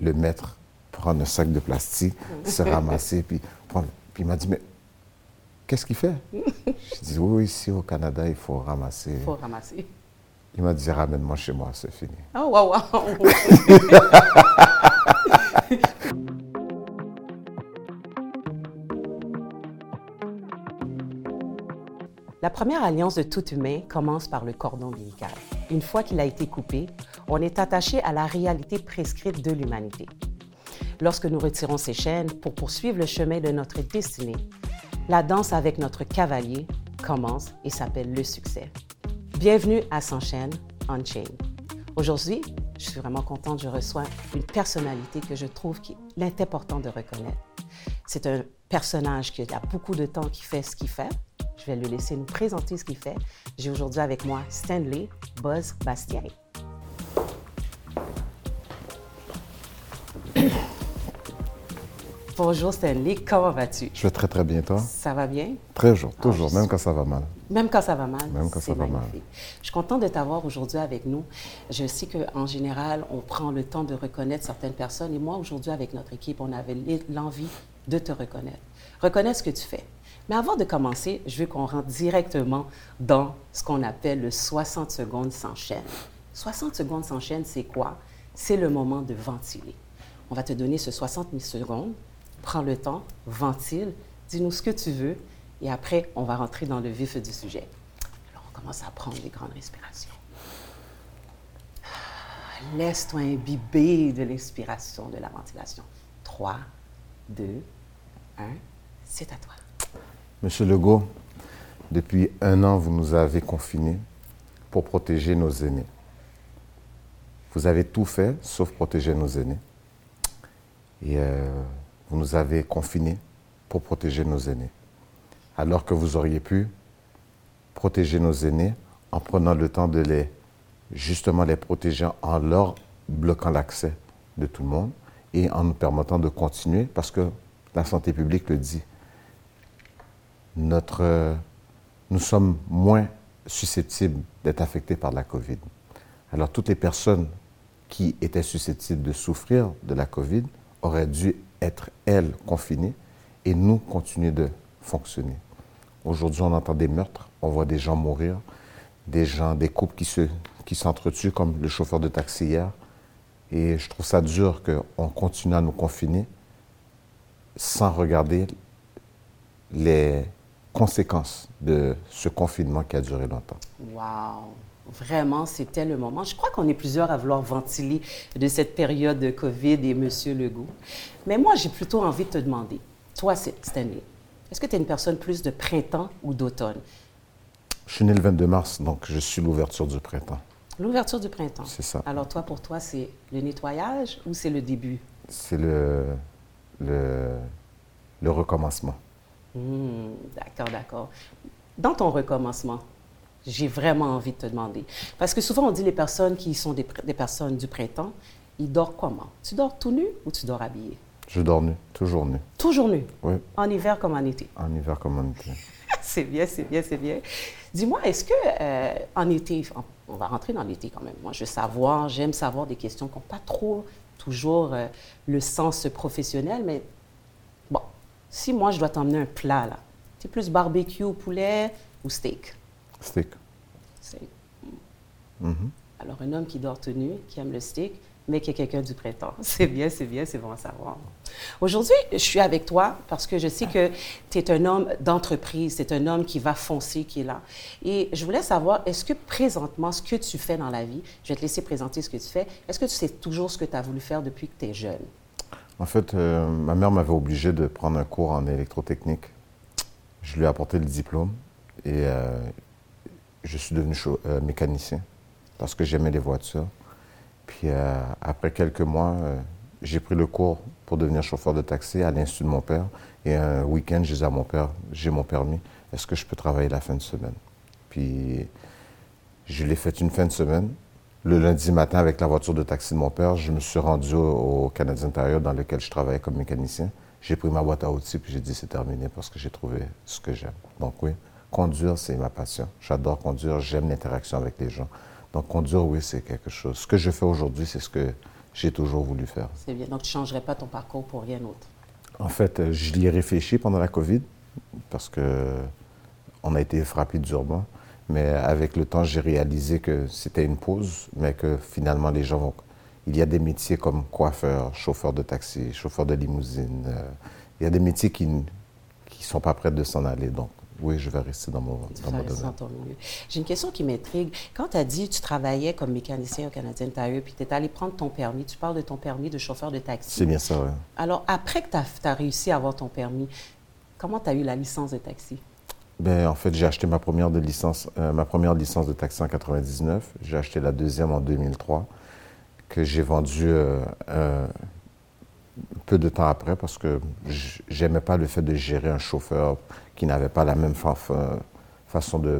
le mettre, prendre un sac de plastique, se ramasser, puis prendre. Puis il m'a dit, mais qu'est-ce qu'il fait? Je dis, oui, ici au Canada, il faut ramasser. Il faut ramasser. Il m'a dit, ramène-moi chez moi, c'est fini. Oh, wow. La première alliance de tout humain commence par le cordon ombilical. Une fois qu'il a été coupé, on est attaché à la réalité prescrite de l'humanité. Lorsque nous retirons ces chaînes pour poursuivre le chemin de notre destinée, la danse avec notre cavalier commence et s'appelle le succès. Bienvenue à S'enchaîne On-Chain. Aujourd'hui, je suis vraiment contente, je reçois une personnalité que je trouve qu'il est important de reconnaître. C'est un personnage qui a beaucoup de temps qui fait ce qu'il fait, je vais le laisser nous présenter ce qu'il fait. J'ai aujourd'hui avec moi Stanley Buzz Bastien. Bonjour Stanley, comment vas-tu? Je vais très très bien, toi? Ça va bien? Très toujours, même quand ça va mal. Même quand ça va mal? Même quand ça va mal. Je suis contente de t'avoir aujourd'hui avec nous. Je sais qu'en général, on prend le temps de reconnaître certaines personnes et moi, aujourd'hui, avec notre équipe, on avait l'envie de te reconnaître. Reconnaître ce que tu fais. Mais avant de commencer, je veux qu'on rentre directement dans ce qu'on appelle le 60 secondes sans chaîne. 60 secondes sans chaîne, c'est quoi? C'est le moment de ventiler. On va te donner ce 60 secondes. Prends le temps, ventile, dis-nous ce que tu veux et après, on va rentrer dans le vif du sujet. Alors, on commence à prendre des grandes respirations. Laisse-toi imbiber de l'inspiration, de la ventilation. 3, 2, 1, c'est à toi. Monsieur Legault, depuis un an, vous nous avez confinés pour protéger nos aînés. Vous avez tout fait sauf protéger nos aînés. Et euh, vous nous avez confinés pour protéger nos aînés. Alors que vous auriez pu protéger nos aînés en prenant le temps de les, justement, les protéger en leur bloquant l'accès de tout le monde et en nous permettant de continuer parce que la santé publique le dit notre, euh, nous sommes moins susceptibles d'être affectés par la COVID. Alors, toutes les personnes qui étaient susceptibles de souffrir de la COVID auraient dû être, elles, confinées et nous continuer de fonctionner. Aujourd'hui, on entend des meurtres, on voit des gens mourir, des gens, des couples qui, se, qui s'entretuent, comme le chauffeur de taxi hier. Et je trouve ça dur qu'on continue à nous confiner sans regarder les, conséquences de ce confinement qui a duré longtemps. Wow! Vraiment, c'était le moment. Je crois qu'on est plusieurs à vouloir ventiler de cette période de COVID et Monsieur Legault. Mais moi, j'ai plutôt envie de te demander, toi, Stanley, est-ce que tu es une personne plus de printemps ou d'automne? Je suis né le 22 mars, donc je suis l'ouverture du printemps. L'ouverture du printemps. C'est ça. Alors toi, pour toi, c'est le nettoyage ou c'est le début? C'est le, le, le recommencement. Hmm, d'accord, d'accord. Dans ton recommencement, j'ai vraiment envie de te demander. Parce que souvent, on dit les personnes qui sont des, personnes du printemps, ils dorment comment? Tu dors tout nu ou tu dors habillé? Je dors nu, toujours nu. Toujours nu? Oui. En hiver comme en été? En hiver comme en été. c'est bien, c'est bien, c'est bien. Dis-moi, est-ce que euh, en été, on va rentrer dans l'été quand même. Moi, je veux savoir, j'aime savoir des questions qui n'ont pas trop toujours euh, le sens professionnel, mais si moi, je dois t'emmener un plat, là, c'est plus barbecue, poulet ou steak? Steak. Steak. Mm-hmm. Alors, un homme qui dort tenu, qui aime le steak, mais qui est quelqu'un du printemps. C'est bien, c'est bien, c'est bon à savoir. Aujourd'hui, je suis avec toi parce que je sais que tu es un homme d'entreprise, tu un homme qui va foncer, qui est là. Et je voulais savoir, est-ce que présentement, ce que tu fais dans la vie, je vais te laisser présenter ce que tu fais, est-ce que tu sais toujours ce que tu as voulu faire depuis que tu es jeune? En fait, euh, ma mère m'avait obligé de prendre un cours en électrotechnique. Je lui ai apporté le diplôme et euh, je suis devenu euh, mécanicien parce que j'aimais les voitures. Puis après quelques mois, j'ai pris le cours pour devenir chauffeur de taxi à l'institut de mon père. Et un week-end, je disais à mon père, j'ai mon permis, est-ce que je peux travailler la fin de semaine? Puis je l'ai fait une fin de semaine le lundi matin, avec la voiture de taxi de mon père, je me suis rendu au, Canadien Intérieur dans lequel je travaillais comme mécanicien. J'ai pris ma boîte à outils puis j'ai dit c'est terminé parce que j'ai trouvé ce que j'aime. Donc oui, conduire, c'est ma passion. J'adore conduire, j'aime l'interaction avec les gens. Donc conduire, oui, c'est quelque chose. Ce que je fais aujourd'hui, c'est ce que j'ai toujours voulu faire. C'est bien. Donc, tu ne changerais pas ton parcours pour rien d'autre? En fait, euh, je l'y ai réfléchi pendant la COVID parce que on a été frappé durement. Mais avec le temps, j'ai réalisé que c'était une pause, mais que finalement, les gens vont. Il y a des métiers comme coiffeur, chauffeur de taxi, chauffeur de limousine. euh, il y a des métiers qui ne sont pas prêts de s'en aller. Donc, oui, je vais rester dans mon, dans mon domaine. dans ton milieu. J'ai une question qui m'intrigue. Quand tu as dit que tu travaillais comme mécanicien au Canadien Tire, puis tu es allé prendre ton permis, tu parles de ton permis de chauffeur de taxi. C'est bien ça, oui. Alors, après que tu as, réussi à avoir ton permis, comment tu as eu la licence de taxi? Ben, en fait, j'ai acheté ma première, de licence, euh, ma première licence de taxi en 99. J'ai acheté la deuxième en 2003, que j'ai vendue euh, euh, peu de temps après parce que j'aimais pas le fait de gérer un chauffeur qui n'avait pas la même fa- fa- façon de,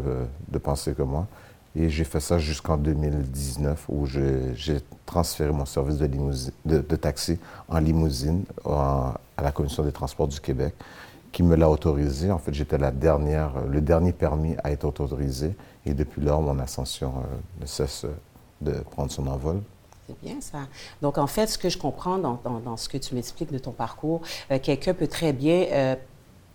penser que moi. Et j'ai fait ça jusqu'en 2019 où j'ai transféré mon service de, de, taxi en limousine à la Commission des transports du Québec qui me l'a autorisé. En fait, j'étais la dernière, le dernier permis à être autorisé. Et depuis lors, mon ascension euh, ne cesse euh, de prendre son envol. C'est bien ça. Donc, en fait, ce que je comprends dans, ce que tu m'expliques de ton parcours, euh, quelqu'un peut très bien euh,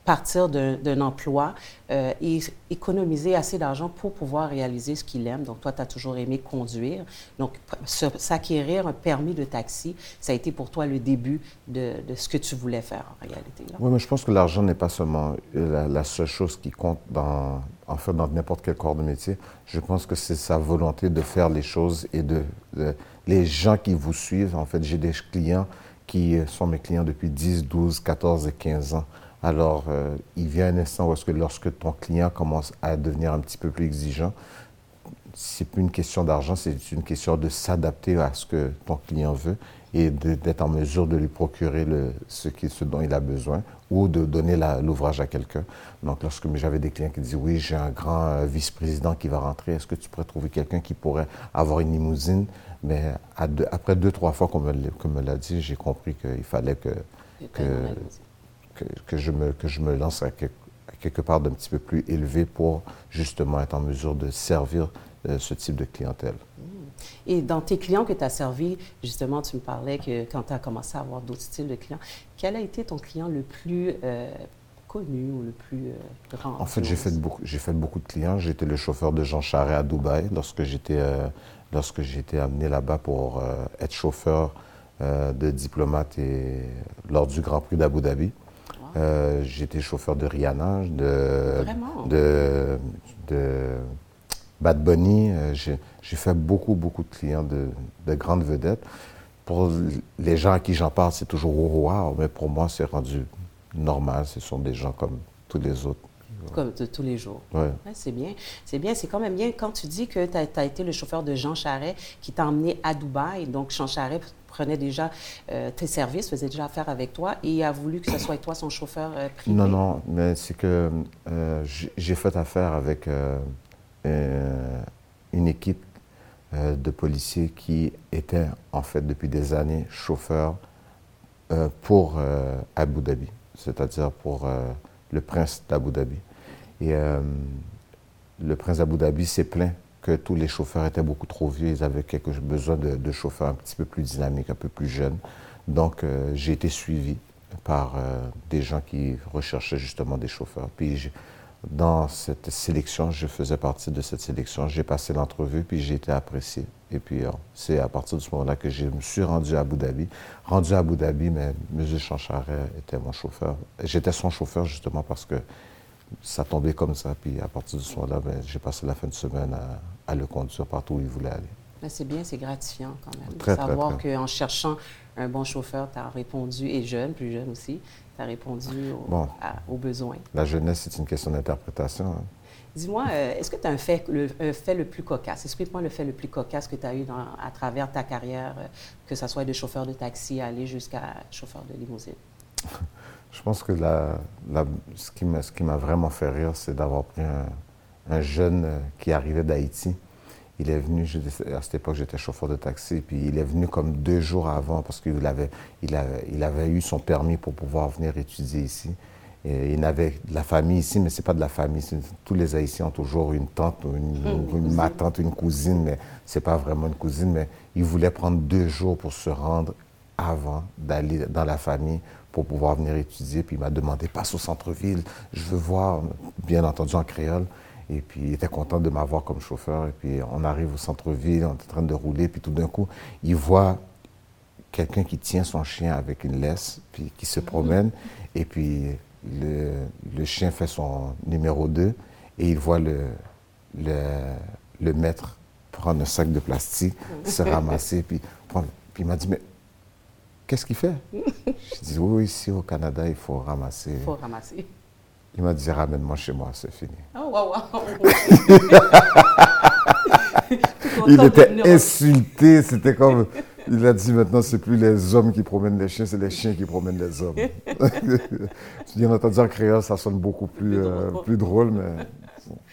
partir d'un emploi euh, et économiser assez d'argent pour pouvoir réaliser ce qu'il aime. Donc, toi, tu as toujours aimé conduire. Donc, s'acquérir un permis de taxi, ça a été pour toi le début de, ce que tu voulais faire en réalité. là. Oui, mais je pense que l'argent n'est pas seulement la, la seule chose qui compte dans, en fait, dans n'importe quel corps de métier. Je pense que c'est sa volonté de faire les choses et de, les gens qui vous suivent. En fait, j'ai des clients qui sont mes clients depuis 10, 12, 14 et 15 ans. Alors, euh, il vient un instant où est-ce que lorsque ton client commence à devenir un petit peu plus exigeant, c'est plus une question d'argent, c'est une question de s'adapter à ce que ton client veut et d'être en mesure de lui procurer le, ce, qui, ce dont il a besoin ou de donner l'ouvrage à quelqu'un. Donc, lorsque j'avais des clients qui disaient Oui, j'ai un grand euh, vice-président qui va rentrer, est-ce que tu pourrais trouver quelqu'un qui pourrait avoir une limousine? Mais à deux- après deux, trois fois qu'on me, l'a- qu'on me l'a dit, j'ai compris qu'il fallait que. Que, que je me, que je me lance à, quelque- à quelque part d'un petit peu plus élevé pour justement être en mesure de servir euh, ce type de clientèle. Et dans tes clients que tu as servis, justement, tu me parlais que quand tu as commencé à avoir d'autres styles de clients, quel a été ton client le plus euh, connu ou le plus euh, grand? En fait, j'ai fait beaucoup, j'ai fait beaucoup de clients. J'étais le chauffeur de Jean Charest à Dubaï lorsque j'étais, euh, lorsque j'étais amené là-bas pour être chauffeur de diplomate et lors du Grand Prix d'Abu Dhabi. Euh, j'étais chauffeur de Rihanna, de, de, de Bad Bunny. Euh, j'ai, fait beaucoup, beaucoup de clients de, de grandes vedettes. Pour les gens à qui j'en parle, c'est toujours wow, mais pour moi, c'est rendu normal. Ce sont des gens comme tous les autres. Comme de tous les jours. Ouais. Ouais, c'est bien. C'est bien. C'est quand même bien quand tu dis que tu as, été le chauffeur de Jean Charest qui t'a emmené à Dubaï. Donc, Jean Charest prenait déjà euh, tes services, faisait déjà affaire avec toi et a voulu que ce soit toi son chauffeur euh, privé. Non, non, mais c'est que euh, j'ai fait affaire avec une équipe de policiers qui était en fait depuis des années chauffeur euh, pour Abu Dhabi, c'est-à-dire pour le prince d'Abu Dhabi. Et le prince d'Abu Dhabi s'est plaint que tous les chauffeurs étaient beaucoup trop vieux, ils avaient quelque, besoin de, chauffeurs un petit peu plus dynamiques, un peu plus jeunes. Donc euh, j'ai été suivi par euh, des gens qui recherchaient justement des chauffeurs. Puis dans cette sélection, je faisais partie de cette sélection. J'ai passé l'entrevue, puis j'ai été apprécié. Et puis, euh, c'est à partir de ce moment-là que je me suis rendu à Abu Dhabi. Rendu à Abu Dhabi, mais M. Chancharet était mon chauffeur. J'étais son chauffeur justement parce que ça tombait comme ça. Puis à partir de ce moment-là, ben, j'ai passé la fin de semaine à, à le conduire partout où il voulait aller. C'est bien, c'est gratifiant quand même. Très, de savoir qu'en cherchant un bon chauffeur, tu as répondu, et jeune, plus jeune aussi, tu as répondu au- Bon. à- aux besoins. La jeunesse, c'est une question d'interprétation. hein. Dis-moi, euh, est-ce que tu as un fait, le, un fait le plus cocasse? Explique-moi le fait le plus cocasse que tu as eu dans- à travers ta carrière, euh, que ce soit de chauffeur de taxi à aller jusqu'à chauffeur de limousine. Je pense que la, la- ce qui m'a ce vraiment fait rire, c'est d'avoir pris un, un jeune euh, qui arrivait d'Haïti. Il est venu, à cette époque, j'étais chauffeur de taxi, puis il est venu comme deux jours avant parce qu'il avait, il avait, il avait eu son permis pour pouvoir venir étudier ici. Et il avait de la famille ici, mais ce n'est pas de la famille. Tous les Haïtiens ont toujours une tante, ou une, mmh, une ma tante, une cousine, mais ce n'est pas vraiment une cousine. Mais il voulait prendre deux jours pour se rendre avant d'aller dans la famille pour pouvoir venir étudier. Puis il m'a demandé, passe au centre-ville, je veux voir, bien entendu en créole. Et puis il était content de m'avoir comme chauffeur. Et puis on arrive au centre-ville, on est en train de rouler, puis tout d'un coup, il voit quelqu'un qui tient son chien avec une laisse, puis qui se promène. Et puis le, le, chien fait son numéro 2 et il voit le, le, le, maître prendre un sac de plastique, se ramasser, puis, puis il m'a dit, mais qu'est-ce qu'il fait? Je dis, oui, ici au Canada, il faut ramasser. Il faut ramasser. Il m'a dit, ramène-moi chez moi, c'est fini. Oh, wow, wow. il était insulté, c'était comme... Il a dit maintenant, c'est plus les hommes qui promènent les chiens, c'est les chiens qui promènent les hommes. Bien entendu, en créole, ça sonne beaucoup plus, euh, plus drôle, mais.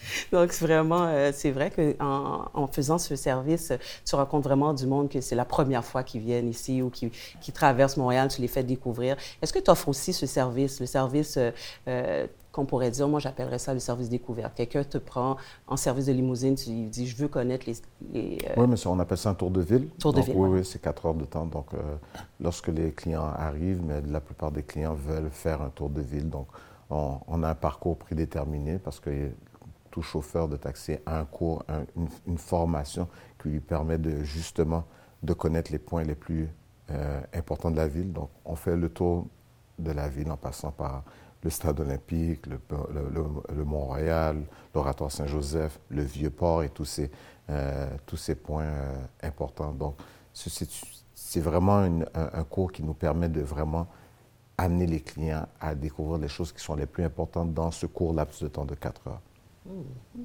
Donc, c'est vraiment, euh, c'est vrai qu'en en faisant ce service, tu rencontres vraiment du monde que c'est la première fois qu'ils viennent ici ou qui, qui traversent Montréal, tu les fais découvrir. Est-ce que tu offres aussi ce service, le service euh, qu'on pourrait dire, moi j'appellerais ça le service découverte. Quelqu'un te prend en service de limousine, tu lui dis, je veux connaître les... Euh, Oui, mais on appelle ça un tour de ville. Tour de ville, Oui, oui, c'est quatre heures de temps. Donc, euh, lorsque les clients arrivent, mais la plupart des clients veulent faire un tour de ville. Donc, on, a un parcours prédéterminé parce que chauffeur de taxi a un cours, une, formation qui lui permet de justement de connaître les points les plus euh, importants de la ville. Donc, on fait le tour de la ville en passant par le stade olympique, le, Mont-Royal, l'oratoire Saint-Joseph, le Vieux-Port et tous ces, euh, points euh, importants. Donc, c'est vraiment un, un, cours qui nous permet de vraiment amener les clients à découvrir les choses qui sont les plus importantes dans ce court laps de temps de 4 heures. Mmh,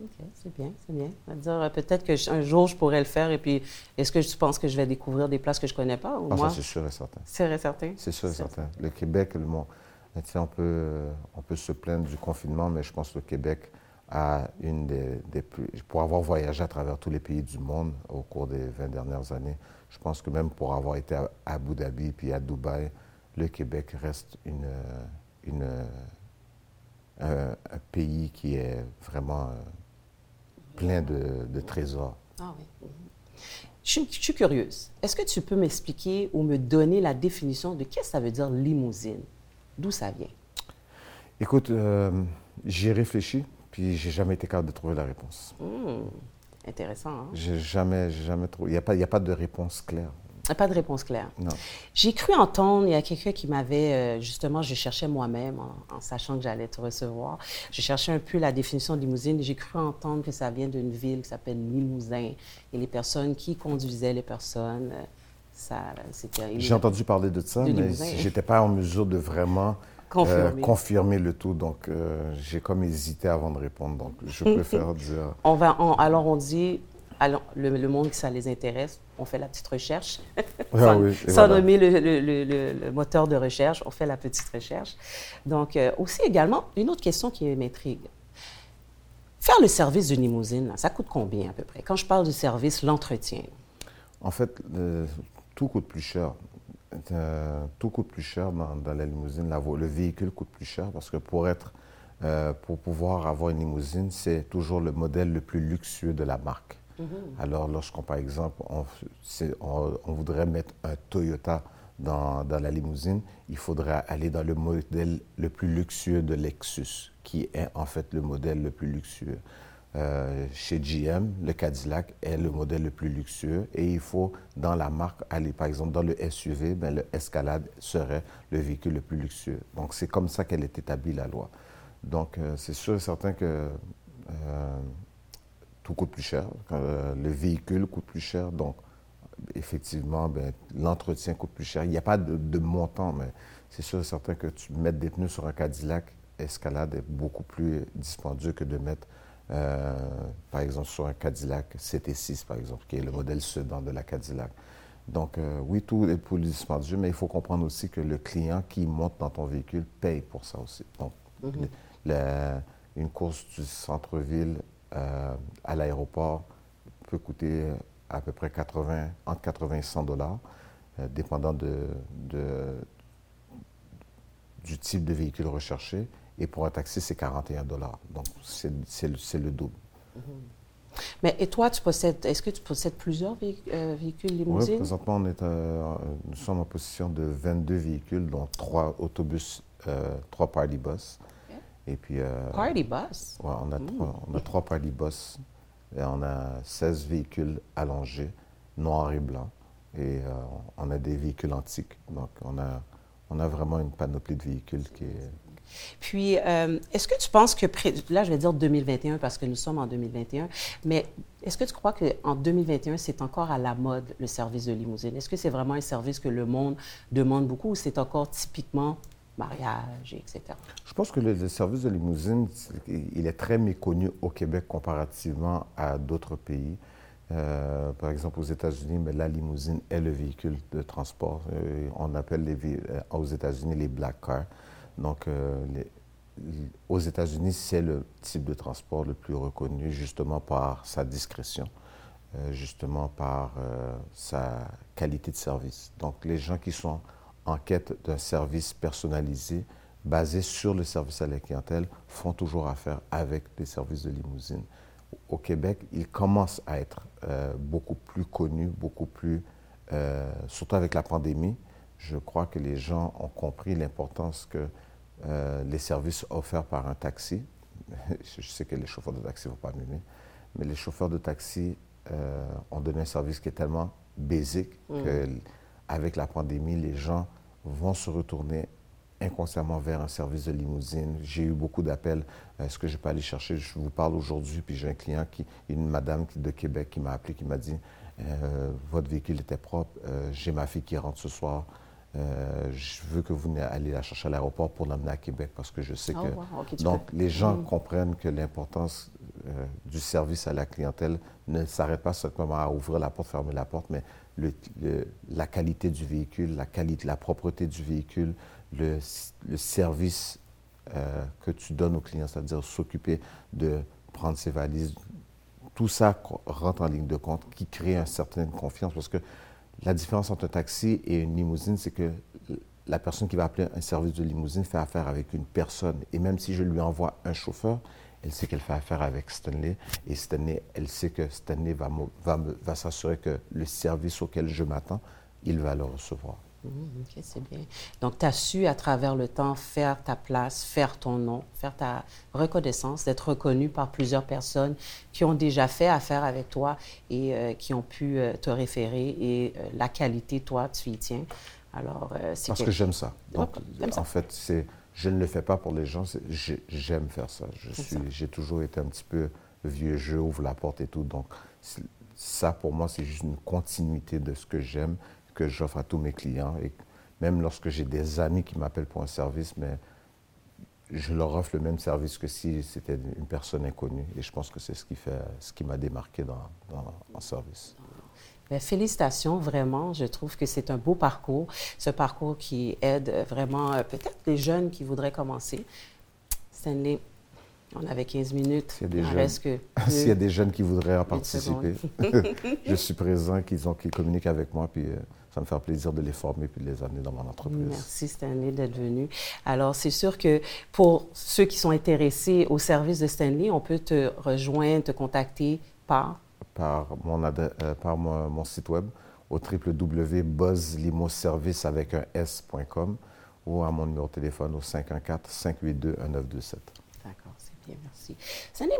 OK, c'est bien, c'est bien. dire euh, peut-être qu'un jour je pourrais le faire et puis est-ce que tu penses que je vais découvrir des places que je ne connais pas ou ah, moi? c'est sûr et certain. C'est sûr et certain? C'est sûr et certain. Le Québec, le, monde on, peut, on peut se plaindre du confinement, mais je pense que le Québec a une des, plus. Pour avoir voyagé à travers tous les pays du monde au cours des 20 dernières années, je pense que même pour avoir été à Abu Dhabi puis à Dubaï, le Québec reste une, une, un, pays qui est vraiment euh, plein de, trésors. Ah oui. Je, je suis curieuse. Est-ce que tu peux m'expliquer ou me donner la définition de qu'est-ce que ça veut dire limousine? D'où ça vient? Écoute, euh, j'y ai réfléchi, puis j'ai jamais été capable de trouver la réponse. Hmm, intéressant. Hein? J'ai jamais, jamais trouvé. Il n'y a, pas, a pas de réponse claire. Pas de réponse claire. J'ai cru entendre, il y a quelqu'un qui m'avait, euh, justement, je cherchais moi-même en, sachant que j'allais te recevoir. Je cherchais un peu la définition de limousine j'ai cru entendre que ça vient d'une ville qui s'appelle Limousin. Et les personnes qui conduisaient les personnes, euh, j'ai entendu parler de ça, mais je n'étais pas en mesure de vraiment euh, confirmer. le tout. Donc, euh, j'ai comme hésité avant de répondre. Donc, je préfère dire. On va, alors, on dit, le, monde qui ça les intéresse, on fait la petite recherche. Ah sans, nommer le, moteur de recherche, on fait la petite recherche. Donc, euh, aussi également, une autre question qui m'intrigue. Faire le service d'une limousine, ça coûte combien à peu près? Quand je parle du service, l'entretien. En fait, tout coûte plus cher. Euh, tout coûte plus cher dans, la limousine. le véhicule coûte plus cher parce que pour être, euh, pour pouvoir avoir une limousine, c'est toujours le modèle le plus luxueux de la marque. Mm-hmm. Alors, lorsqu'on, par exemple, on, voudrait mettre un Toyota dans, dans, la limousine, il faudrait aller dans le modèle le plus luxueux de Lexus, qui est en fait le modèle le plus luxueux. Euh, chez GM, le Cadillac est le modèle le plus luxueux et il faut, dans la marque, aller, par exemple, dans le SUV, ben, le Escalade serait le véhicule le plus luxueux. Donc, c'est comme ça qu'elle est établie, la loi. Donc, euh, c'est sûr et certain que euh, tout coûte plus cher, le véhicule coûte plus cher. Donc, effectivement, ben, l'entretien coûte plus cher. Il n'y a pas de, de montant, mais c'est sûr et certain que tu mettre des pneus sur un Cadillac Escalade est beaucoup plus dispendieux que de mettre euh, par exemple, sur un Cadillac CT6, par exemple, qui est le modèle sedan de la Cadillac. Donc, euh, oui, tout est pour dispendieux, mais il faut comprendre aussi que le client qui monte dans ton véhicule paye pour ça aussi. Donc, mhm. une course du centre-ville euh, à l'aéroport peut coûter à peu près 80, entre 80 et 100 dollars, dépendant de, de, du type de véhicule recherché. Et pour un taxi, c'est 41 dollars. Donc, c'est le, double. Mhm. Mais et toi, tu possèdes, est-ce que tu possèdes plusieurs euh, véhicules limousines? Oui, présentement, on est, nous sommes en position de 22 véhicules, dont trois autobus, euh, trois party bus. Et puis, party bus? On, a trois, on a trois party bus. Et on a 16 véhicules allongés, noirs et blancs. Et on a des véhicules antiques. Donc, on a on a vraiment une panoplie de véhicules qui est... Puis, euh, est-ce que tu penses que, là, je vais dire 2021 parce que nous sommes en 2021, mais est-ce que tu crois qu'en 2021, c'est encore à la mode le service de limousine? Est-ce que c'est vraiment un service que le monde demande beaucoup ou c'est encore typiquement mariage, etc. Je pense que le, service de limousine, il est très méconnu au Québec comparativement à d'autres pays. Euh, par exemple, aux États-Unis, mais la limousine est le véhicule de transport. Euh, on appelle euh, aux États-Unis les black cars. Donc, aux États-Unis, c'est le type de transport le plus reconnu justement par sa discrétion, justement par sa qualité de service. Donc, les gens qui sont en quête d'un service personnalisé, basé sur le service à la clientèle, font toujours affaire avec des services de limousine au Québec, il commence à être euh, beaucoup plus connu, beaucoup plus, euh, surtout avec la pandémie. Je crois que les gens ont compris l'importance que euh, les services offerts par un taxi, je sais que les chauffeurs de taxi ne vont pas m'aimer, mais les chauffeurs de taxi ont donné un service qui est tellement basique mm. qu'avec la pandémie, les gens vont se retourner inconsciemment vers un service de limousine. J'ai eu beaucoup d'appels. Est-ce que je peux aller chercher? Je vous parle aujourd'hui, puis j'ai un client, qui, une madame de Québec qui m'a appelé, qui m'a dit euh, Votre véhicule était propre, euh, j'ai ma fille qui rentre ce soir. Euh, je veux que vous allez la chercher à l'aéroport pour l'amener à Québec parce que je sais oh, que. donc, les gens mm. comprennent que l'importance du service à la clientèle ne s'arrête pas simplement à ouvrir la porte, fermer la porte, mais le, la qualité du véhicule, la qualité, la propreté du véhicule, le, service euh, que tu donnes aux clients, c'est-à-dire s'occuper de prendre ses valises. Tout ça rentre en ligne de compte, qui crée une certaine confiance. Parce que la différence entre un taxi et une limousine, c'est que la personne qui va appeler un service de limousine fait affaire avec une personne. Et même si je lui envoie un chauffeur, elle sait qu'elle fait affaire avec Stanley. Et Stanley, elle sait que Stanley va, s'assurer que le service auquel je m'attends, il va le recevoir. Mmh, OK, c'est bien. Donc, tu as su à travers le temps faire ta place, faire ton nom, faire ta reconnaissance, d'être reconnu par plusieurs personnes qui ont déjà fait affaire avec toi et euh, qui ont pu euh, te référer et euh, la qualité, toi, tu y tiens. Alors, c'est Parce que j'aime ça. Donc, en fait, c'est, je ne le fais pas pour les gens, j'aime faire ça. Je suis, j'ai toujours été un petit peu vieux jeu, ouvre la porte et tout. Donc, ça, pour moi, c'est juste une continuité de ce que j'aime que j'offre à tous mes clients. Et même lorsque j'ai des amis qui m'appellent pour un service, mais je leur offre le même service que si c'était une personne inconnue. Et je pense que c'est ce qui fait, ce qui m'a démarqué dans, dans, service. Bien, félicitations, vraiment. Je trouve que c'est un beau parcours, ce parcours qui aide vraiment euh, peut-être les jeunes qui voudraient commencer. Stanley, on avait 15 minutes. S'il y, a des jeunes qui voudraient en participer, je suis présent, qu'ils qu'ils communiquent avec moi, puis euh, ça me fait plaisir de les former puis de les amener dans mon entreprise. Merci Stanley d'être venu. Alors, c'est sûr que pour ceux qui sont intéressés au service de Stanley, on peut te rejoindre, te contacter par? Par mon, euh, par mon, site web au www.buzzlimoservice avec un s.com ou à mon numéro de téléphone au 514-582-1927 merci.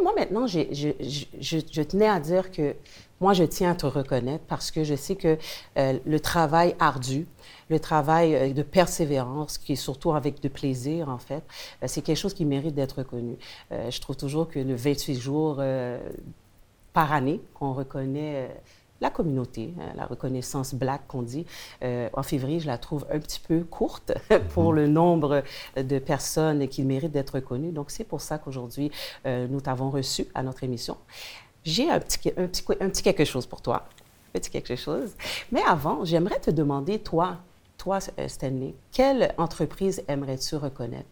Moi maintenant, je, je, tenais à dire que moi, je tiens à te reconnaître parce que je sais que euh, le travail ardu, le travail euh, de persévérance, qui est surtout avec de plaisir, en fait, euh, c'est quelque chose qui mérite d'être reconnu. je trouve toujours que le 28 jours par année qu'on reconnaît la communauté, hein, la reconnaissance black qu'on dit. Euh, en février, je la trouve un petit peu courte pour le nombre de personnes qui méritent d'être reconnues. Donc, c'est pour ça qu'aujourd'hui, euh, nous t'avons reçu à notre émission. J'ai un petit, quelque chose pour toi. Un petit quelque chose. Mais avant, j'aimerais te demander, toi, toi, euh, Stanley, quelle entreprise aimerais-tu reconnaître?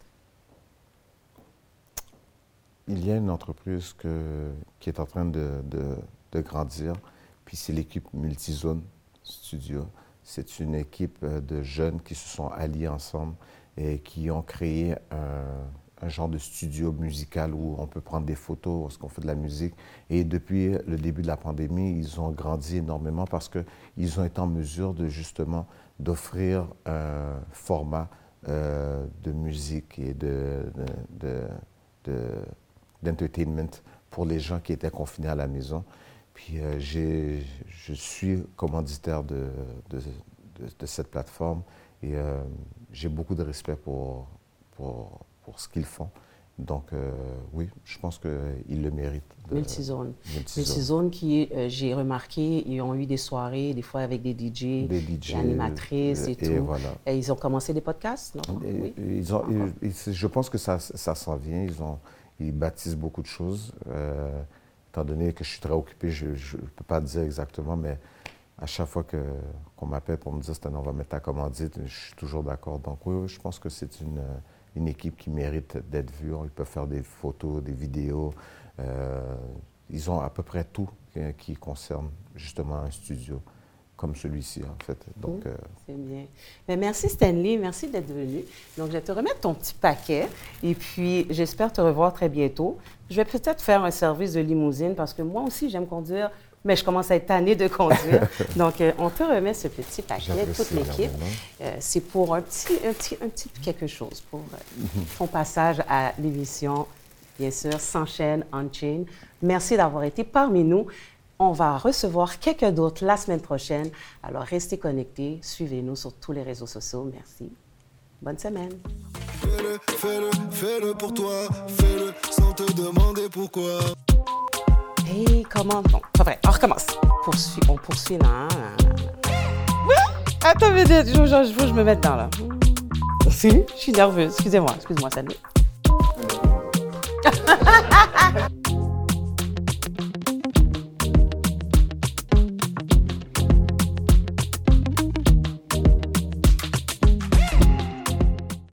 Il y a une entreprise qui est en train de grandir puis c'est l'équipe Multizone Studio. c'est une équipe de jeunes qui se sont alliés ensemble et qui ont créé un, genre de studio musical où on peut prendre des photos, où on fait de la musique. Et depuis le début de la pandémie, ils ont grandi énormément parce qu'ils ont été en mesure de justement d'offrir un format euh, de musique et de, d'entertainment pour les gens qui étaient confinés à la maison. Puis euh, je suis commanditaire de, de, cette plateforme et euh, j'ai beaucoup de respect pour, pour, pour ce qu'ils font. Donc, euh, oui, je pense qu'ils le méritent. Multizone. Multizone qui, j'ai remarqué, ils ont eu des soirées, des fois avec des DJ, des, DJ, animatrices et, tout. Voilà. Et ils ont commencé des podcasts, non? oui. ils ont, je pense que ça, ça s'en vient. Ils, ont, ils baptisent beaucoup de choses. Euh, étant donné que je suis très occupé, je ne peux pas dire exactement, mais à chaque fois qu'on m'appelle pour me dire, on va mettre ta commandite, je suis toujours d'accord. Donc, oui, je pense que c'est une une équipe qui mérite d'être vue. Ils peuvent faire des photos, des vidéos. Euh, ils ont à peu près tout qui concerne justement un studio comme celui-ci, en fait. Donc, euh, C'est bien. Mais merci, Stanley. Merci d'être venu. Donc, je vais te remettre ton petit paquet et puis j'espère te revoir très bientôt. Je vais peut-être faire un service de limousine parce que moi aussi, j'aime conduire mais je commence à être tannée de conduire. Donc, euh, on te remet ce petit paquet, toute l'équipe. Euh, c'est pour un petit, un, petit, un petit quelque chose, pour euh, ton passage à l'émission, bien sûr, S'enchaîne, On-Chain. Merci d'avoir été parmi nous. On va recevoir quelqu'un d'autre la semaine prochaine. Alors, restez connectés, suivez-nous sur tous les réseaux sociaux. Merci. Bonne semaine. Fais-le, fais-le, fais-le pour toi. Fais-le sans te demander pourquoi. Hey, comment. Non, pas vrai? On recommence. Poursuit, on poursuit là. Attends, mais je, je, je, je me mets dedans là. Si, je suis nerveuse. Excusez-moi, excusez-moi, salut.